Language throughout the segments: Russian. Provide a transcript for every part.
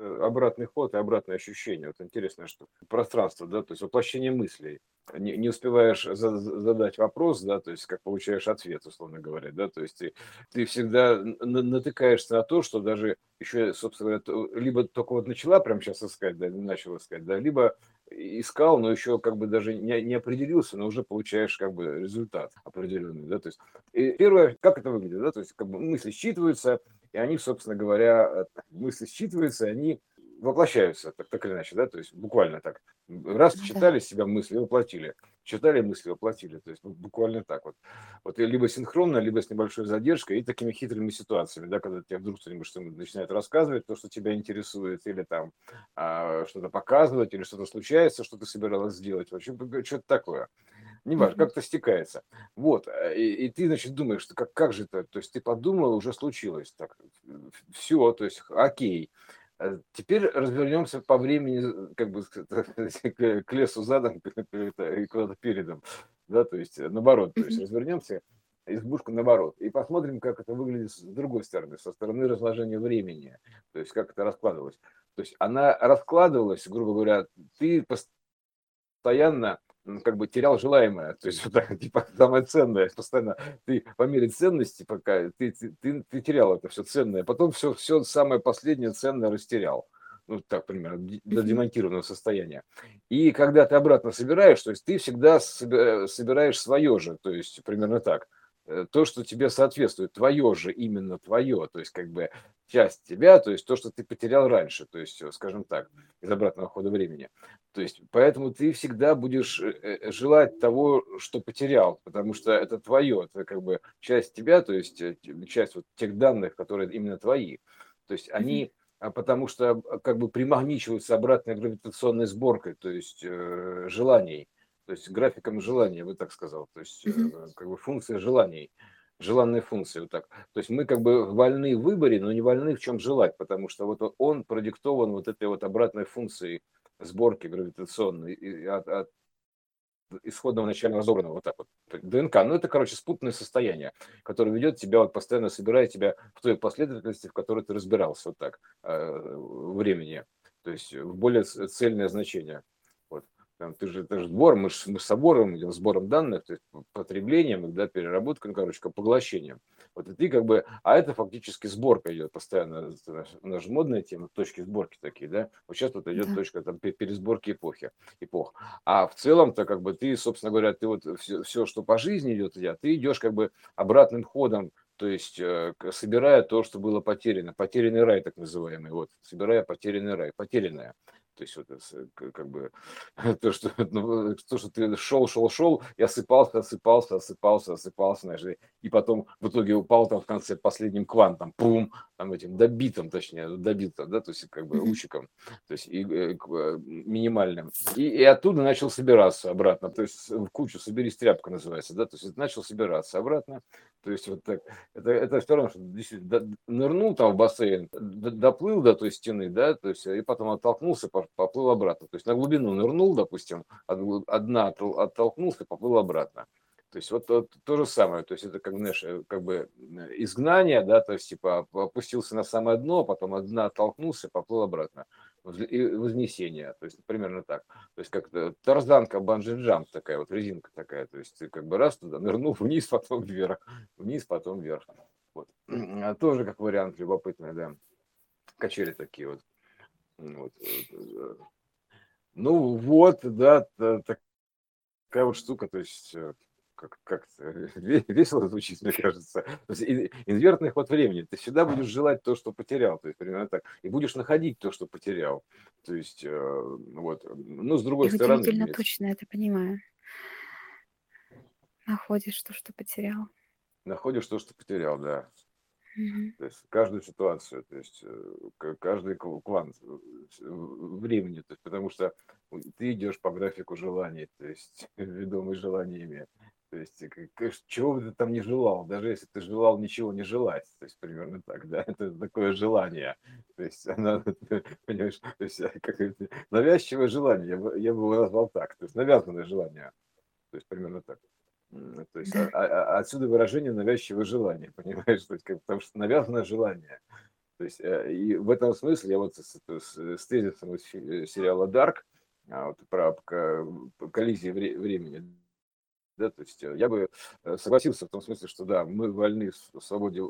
обратный ход и обратное ощущение. Вот интересно, что пространство, да, то есть воплощение мыслей. Не, не успеваешь за, задать вопрос, да, то есть как получаешь ответ, условно говоря, да, то есть ты, ты всегда натыкаешься на то, что даже еще, собственно говоря, либо только вот начала прямо сейчас искать, да, начала искать, да, либо искал, но еще как бы даже не, не определился, но уже получаешь как бы результат определенный, да, то есть и первое, как это выглядит, да, то есть как бы мысли считываются, и они, собственно говоря, э, мысли считываются, и они воплощаются, так, так или иначе, да, то есть буквально так. Раз ну читали себя мысли, воплотили. Читали мысли, воплотили. То есть буквально так вот. Вот либо синхронно, либо с небольшой задержкой и такими хитрыми ситуациями, да, когда тебе вдруг кто-нибудь что начинает рассказывать, то, что тебя интересует, или там а, что-то показывать, или что-то случается, что ты собиралась сделать. Вообще, что-то такое. Не важно, как-то стекается. Вот, э, и, и ты, значит, думаешь, что как, как же это, то есть ты подумал, уже случилось, так, все, то есть, окей. Э, теперь развернемся по времени, как бы к лесу задом и куда-то передом, да, то есть наоборот, то есть развернемся избушку наоборот и посмотрим, как это выглядит с другой стороны, со стороны разложения времени, то есть как это раскладывалось. То есть она раскладывалась, грубо говоря, ты постоянно как бы терял желаемое, то есть вот так, типа самое ценное, постоянно ты по мере ценности пока ты, ты, ты, ты терял это все ценное, потом все, все самое последнее ценное растерял. Ну, так примерно, до демонтированного состояния. И когда ты обратно собираешь, то есть ты всегда собираешь свое же, то есть примерно так – Э, то, что тебе соответствует, твое же, именно твое, то есть как бы часть тебя, то есть то, что ты потерял раньше, то есть, э, скажем так, из обратного хода времени. То есть поэтому ты всегда будешь э, желать того, что потерял, потому что это твое, это как бы часть тебя, то есть часть вот тех данных, которые именно твои. То есть они а потому что как бы примагничиваются обратной гравитационной сборкой, то есть э, желаний то есть графиком желания, бы так сказал, то есть mm-hmm. как бы функция желаний, желанная функция, вот так. То есть мы как бы вольны в выборе, но не вольны в чем желать, потому что вот он продиктован вот этой вот обратной функцией сборки гравитационной от, от исходного начально разобранного, вот так вот, ДНК. Ну, это, короче, спутанное состояние, которое ведет тебя, вот постоянно собирает тебя в той последовательности, в которой ты разбирался, вот так, э, времени, то есть в более цельное значение. Там, ты же, это же сбор, мы, мы с собором идем, сбором данных, то есть потреблением, да, переработкой, ну, короче, поглощением. Вот и ты как бы, а это фактически сборка идет постоянно, у нас же модная тема, точки сборки такие, да, вот сейчас тут идет да. точка там пересборки эпохи, эпох. А в целом-то как бы ты, собственно говоря, ты вот все, все что по жизни идет, ты идешь как бы обратным ходом то есть э, собирая то, что было потеряно, потерянный рай так называемый, вот, собирая потерянный рай, потерянное. То есть вот как бы то, что, ну, то, что ты шел, шел, шел, и осыпался, осыпался, осыпался, осыпался, знаешь, и потом в итоге упал там в конце последним квантом, пум, там этим добитым, точнее, добитым, да, то есть как бы лучиком, то есть и, и, э, минимальным. И, и оттуда начал собираться обратно, то есть в кучу, соберись тряпка называется, да, то есть начал собираться обратно, то есть вот так, это, это все равно, что действительно нырнул там в бассейн, доплыл до той стены, да, то есть и потом оттолкнулся, поплыл обратно. То есть на глубину нырнул, допустим, от дна оттолкнулся, поплыл обратно. То есть вот, вот то же самое, то есть это как, знаешь, э, как бы изгнание, да, то есть типа опустился на самое дно, потом от оттолкнулся, поплыл обратно. И вознесение, то есть примерно так. То есть как тарзанка, банджи-джамп такая, вот резинка такая, то есть ты как бы раз туда нырнул вниз, потом вверх, вниз, потом вверх. Вот. А тоже как вариант любопытный, да. Качели такие вот. Вот. Э, ну вот, да, такая вот штука, то есть э, как, как весело звучит, мне кажется. Инвертный ход времени. Ты всегда будешь желать то, что потерял, то есть примерно так, и будешь находить то, что потерял. То есть э, вот, ну с другой Я стороны. удивительно точно это понимаю. Находишь то, что потерял. Находишь то, что потерял, да. То есть каждую ситуацию, то есть э, каждый квант э, времени, то есть, потому что ты идешь по графику желаний, то есть ведомый желаниями. То есть, чего бы ты там не желал, даже если ты желал ничего не желать, то есть примерно так, да, это такое желание, то есть она, понимаешь, то есть как навязчивое желание, я бы, я бы его назвал так, то есть навязанное желание, то есть примерно так. То есть а, а, а, отсюда выражение навязчивое желание, понимаешь? То есть, как, потому что навязанное желание. То есть, э, и в этом смысле я вот с, с, с тезисом из сериала «Дарк», а, вот, про коллизии времени, да, то есть я бы согласился в том смысле, что да, мы вольны в свободе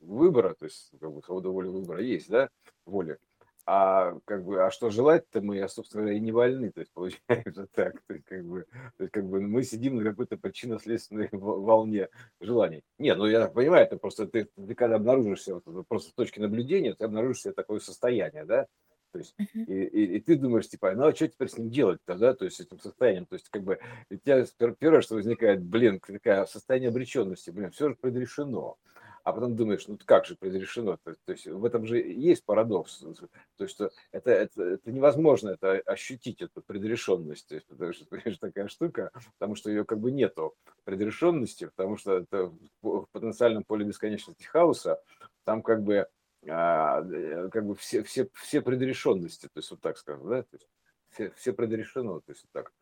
выбора, то есть как бы свобода воли выбора есть, да, воля, а как бы, а что желать-то мы, а, собственно говоря, и не вольны, то есть получается так, то есть, как бы, то есть, как бы мы сидим на какой-то причинно-следственной волне желаний. Нет, ну я понимаю, это просто ты, ты когда обнаружишься вот, просто с точки наблюдения, ты обнаружишь себе такое состояние, да, то есть, и, и, и ты думаешь, типа, ну а что теперь с ним делать-то, да, то есть с этим состоянием, то есть, как бы, у тебя первое, что возникает, блин, такая состояние обреченности, блин, все же предрешено а потом думаешь, ну как же предрешено? То, то есть в этом же есть парадокс. То есть что это, это, это невозможно это ощутить, эту предрешенность. То есть, потому что, понимаешь, такая штука, потому что ее как бы нету предрешенности, потому что это в потенциальном поле бесконечности хаоса, там как бы а, э, как бы все, все, все предрешенности, то есть вот так скажем, да, то есть все, все предрешено, то есть вот так.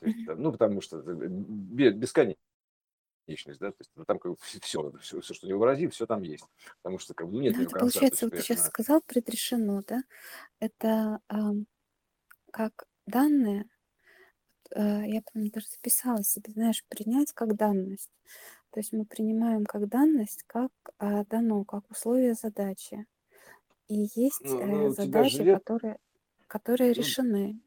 То есть, ну, потому что бесконечно личность, да, то есть ну, там как бы все, все, все, что не вообрази, все там есть, потому что как бы ну, нет да, это конца, получается, вот ты сейчас сказал предрешено, да, это э, как данные, э, я помню, даже записала себе, знаешь, принять как данность, то есть мы принимаем как данность, как э, дано, как условие задачи, и есть ну, ну, э, задачи, живет... которые, которые ну, решены,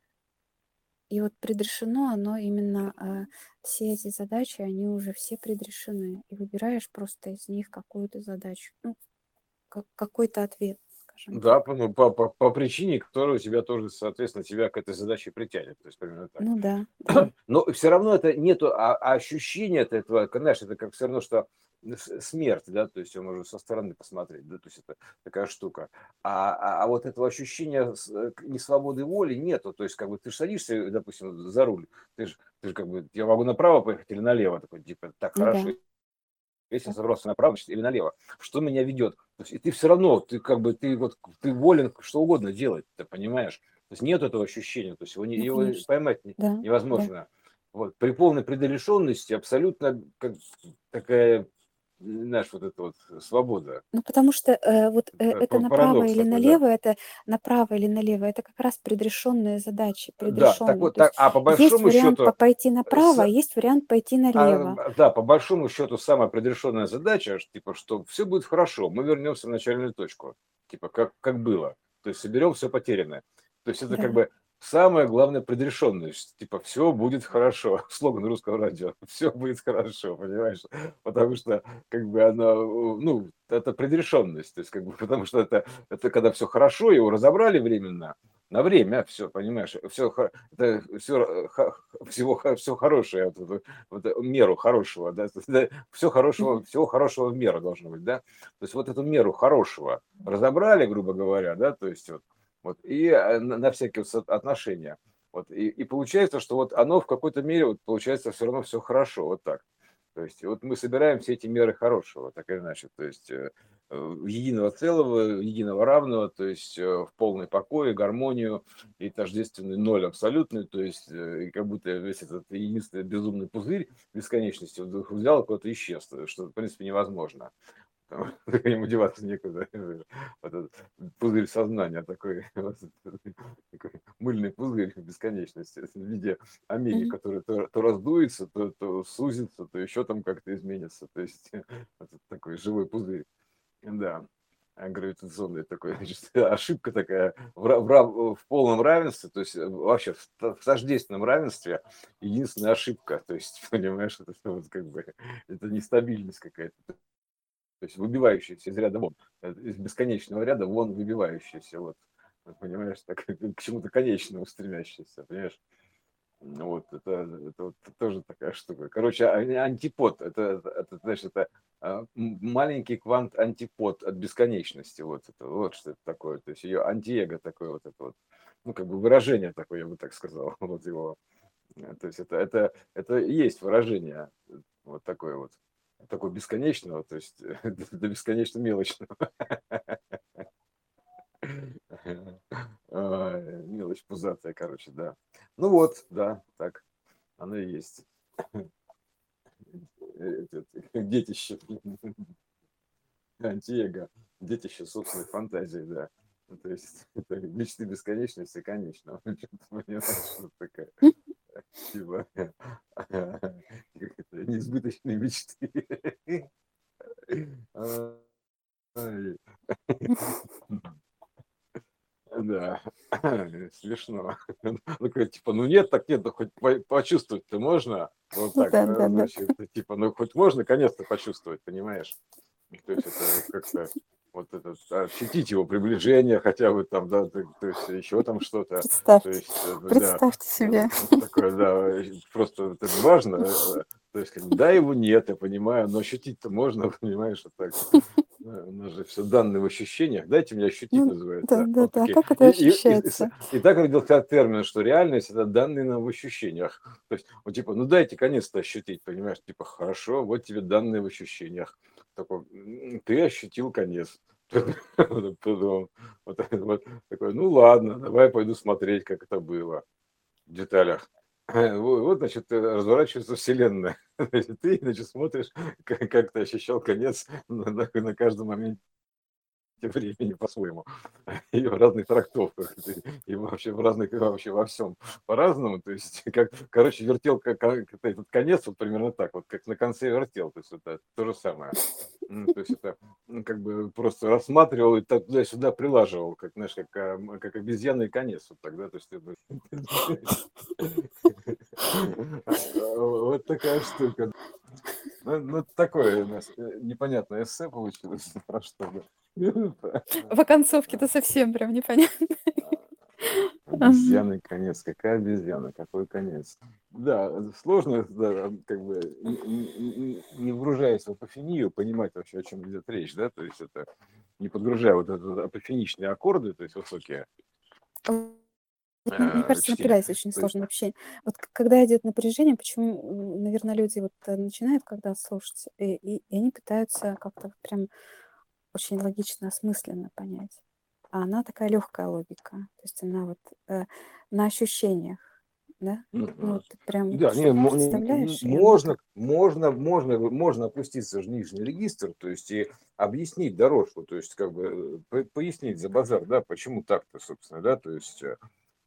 и вот предрешено оно именно, а, все эти задачи, они уже все предрешены. И выбираешь просто из них какую-то задачу, ну, как, какой-то ответ, скажем Да, по, по, по, по причине, которая у тебя тоже, соответственно, тебя к этой задаче притянет. То есть примерно так. Ну да. Но все равно это нету а, а ощущения этого, конечно, это как все равно, что смерть, да, то есть он может со стороны посмотреть, да, то есть это такая штука. А, а, а вот этого ощущения э, несвободы воли нету, то есть как бы ты же садишься, допустим, за руль, ты же, ты же как бы, я могу направо поехать или налево, такой, типа, так ну, хорошо, да. Если я собрался направо значит, или налево, что меня ведет? То есть, и ты все равно, ты как бы, ты вот, ты волен что угодно делать, ты понимаешь? То есть нет этого ощущения, то есть его, не, его поймать да, невозможно. Да. Вот, при полной предрешенности абсолютно как, такая знаешь, вот эта вот свобода. Ну, потому что э, вот э, это направо или налево, да. это направо или налево, это как раз предрешенные задачи, Да, так вот, так, а по большому есть вариант счету, пойти направо, с, а есть вариант пойти налево. а, да, по большому счету самая предрешенная задача, типа, что все будет хорошо, мы вернемся в начальную точку, типа, как, как было, то есть соберем все потерянное. То есть это Да. как бы самое главное предрешенность. Типа, все будет хорошо. Слоган русского радио. Все будет хорошо, понимаешь? Потому что, как бы, оно, ну, это предрешенность. То есть, как бы, потому что это, это когда все хорошо, его разобрали временно, на время, все, понимаешь, все, это все, всего, все хорошее, вот, вот, меру хорошего, да, все хорошего, всего хорошего в меру должно быть, да, то есть вот эту меру хорошего разобрали, грубо говоря, да, то есть вот, вот, и э, на, на всякие отношения. Вот, и, и получается, что вот оно в какой-то мере, вот, получается, все равно все хорошо, вот так. То есть вот мы собираем все эти меры хорошего, так или иначе, то есть э, единого целого, единого равного, то есть э, в полной покое, гармонию и тождественный ноль абсолютный, то есть как будто весь этот единственный безумный пузырь бесконечности вдруг взял куда-то исчез, что в принципе невозможно там, ему деваться некуда. Вот этот пузырь сознания такой, такой мыльный пузырь бесконечности в виде амели, который то, то раздуется, то, то сузится, то еще там как-то изменится. То есть вот такой живой пузырь. Да гравитационный такой, значит, ошибка такая в, в, в полном равенстве, то есть вообще в, в тождественном равенстве единственная ошибка, то есть, понимаешь, это вот как бы, это нестабильность какая-то то есть выбивающийся из ряда вон, э, из бесконечного ряда вон выбивающийся, вот, понимаешь, так, к чему-то конечному стремящийся, понимаешь? Вот, это, это вот тоже такая штука. Короче, а, антипод, это, это, знаешь, это а, маленький квант антипод от бесконечности, вот это, вот что это такое, то есть ее антиэго такое вот это вот, ну, как бы выражение такое, я бы так сказал, вот его, э, то есть это, это, это есть выражение, вот такое вот такого бесконечного, то есть до бесконечно мелочного. Мелочь пузатая, короче, да. Ну вот, да, так, оно и есть. Детище. Антиэго. детище собственной фантазии, да. Ну, то есть мечты бесконечности, конечно. Такая типа неизбыточные мечты. Да, смешно. Ну, как, типа, ну нет, так нет, ну хоть почувствовать-то можно. Вот так, Да, да, да. значит, типа, ну хоть можно наконец-то почувствовать, понимаешь? То есть это как-то вот это, ощутить его приближение хотя бы там, да, то, то есть еще там что-то. То Представьте, есть, э, да, представьте себе. такое, да, просто это важно. э, То есть, как да, его нет, я понимаю, но ощутить-то можно, понимаешь, вот так. Да, У нас же все данные в ощущениях. Дайте мне ощутить, Ну, называется. да, да, да. такие. Как это И, и, и, и, ощущается? и так родился термин, что реальность это данные нам в ощущениях. То есть, вот типа, ну дайте конец-то ощутить, понимаешь? Типа, хорошо, вот тебе данные в ощущениях. Такой, «М, ты ощутил конец. Вот вот такой, ну ладно, давай пойду смотреть, как это было в деталях. Вот, значит, э, разворачивается вселенная. Ты, значит, смотришь, как, как ты ощущал конец на, на- на каждом моменте времени по-своему. И в разных трактовках. И вообще в разных, вообще во всем по-разному. То есть, как, короче, вертел как, как это- этот конец вот примерно так, вот как на конце вертел. То есть, это то же самое. М, То есть, это ну, как бы просто рассматривал и так туда-сюда прилаживал, как, знаешь, как, а, м, как обезьянный конец. Вот тогда, то есть, Вот такая штука. Ну, ну, такое у нас э, непонятное эссе получилось. Про что бы. В оконцовке-то совсем прям непонятно. Обезьяный конец. Какая обезьяна? Какой конец? Да, сложно, да, как бы, не, не- вгружаясь в апофению, понимать вообще, о чем идет речь, да, то есть это не подгружая вот это апофеничные аккорды, то есть высокие, мне э, кажется, напрягается очень сложно вообще. Вот когда идет напряжение, почему, наверное, люди вот э, начинают когда слушать, и, и- и они пытаются как-то прям очень логично, осмысленно понять. А она такая легкая логика. То есть она вот э, на ощущениях, да? Ну вот ты прям Да, не, представляешь, и можно, так... можно, можно, можно опуститься в нижний регистр, то есть и объяснить дорожку, то есть как бы э, по- пояснить за базар, да, почему так-то, собственно, да, то есть, э,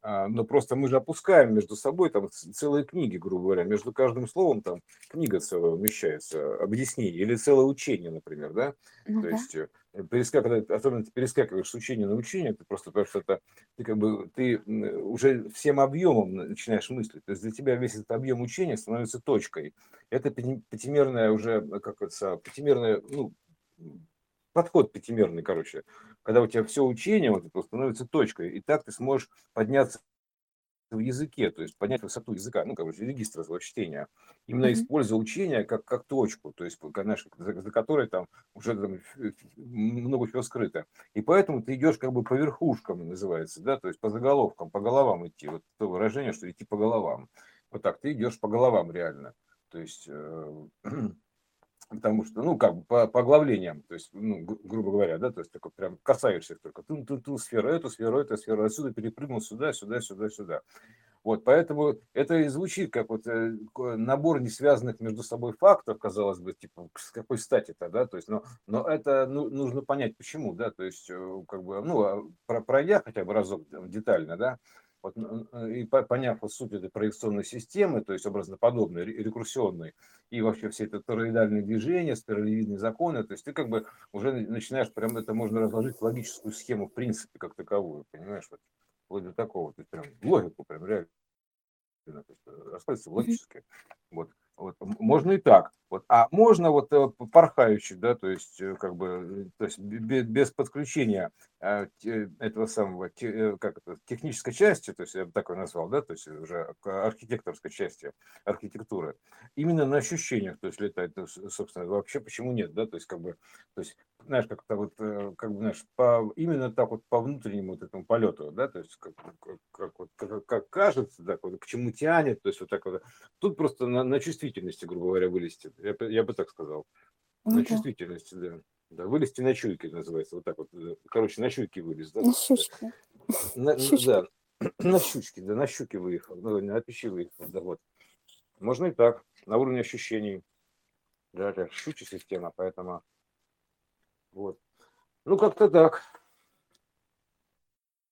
но просто мы же опускаем между собой там целые книги, грубо говоря, между каждым словом там книга целая умещается, объяснение, или целое учение, например, да, Ну то да. есть э, перескакивать, особенно ты перескакиваешь с учения на учение, ты просто потому что это ты как бы ты уже всем объемом начинаешь мыслить. То есть для тебя весь этот объем учения становится точкой. Это пяти- пятимерная уже, как это, пятимерная, ну, подход пятимерный, короче. Когда у тебя все учение вот это становится точкой, и так ты сможешь подняться в языке, то есть поднять высоту языка, ну, короче, регистра своего чтения, именно Мгм. используя учение как, как точку, то есть, знаешь, за, за которой там уже там много чего скрыто. И поэтому ты идешь как бы по верхушкам, называется, да, то есть по заголовкам, по головам идти. Вот то выражение, что идти по головам. Вот так, ты идешь по головам реально. То есть, э, потому что, ну, как бы по, по оглавлениям, то есть, ну, гру- грубо говоря, да, то есть, такой прям касаешься только, ту, ту, ту сферу, эту сферу, эту сферу, отсюда перепрыгнул сюда, сюда, сюда, сюда. Вот, поэтому это и звучит как вот э, набор несвязанных между собой фактов, казалось бы, типа, с какой стати-то, да, то есть, но, но это ну, нужно понять, почему, да, то есть, э, как бы, ну, а про- пройдя хотя бы разок детально, да, вот, и по- поняв вот суть этой проекционной системы, то есть образноподобной, ре- рекурсионной, и вообще все это тороидальные движения, спиралевидные законы, то есть ты как бы уже на- начинаешь, прям это можно разложить в логическую схему в принципе как таковую, понимаешь, вот, вплоть до такого, то есть прям логику прям реально э, расходится в логическое. Вот, вот. Можно и так. Вот. А можно вот э, порхающий, да, то есть э, как бы, то есть бе- бе- без подключения этого самого, э, как это, технической части, то есть я бы так его назвал, да, то есть уже архитекторской части архитектуры, именно на ощущениях, то есть летать, то собственно, вообще почему нет, да, то есть как бы, то есть знаешь, как-то вот, э, как бы, знаешь, по, именно так вот по внутреннему вот этому полету, да, то есть как, как, как вот, как, кажется, так вот, к чему тянет, то есть вот так вот. Тут просто на, на чувствительности, грубо говоря, вылезти, я, бы- я бы так сказал, Ну на да. чувствительности, да. Да, вылезти на чуйке называется, вот так вот, э, короче, на чуйке вылез, да, На щучке. на, Щучка. да, на щучке, да, на щуке выехал, ну, на пищи выехал, да, вот. Можно и так, на уровне ощущений, да, это щучья система, поэтому вот. Ну, как-то так.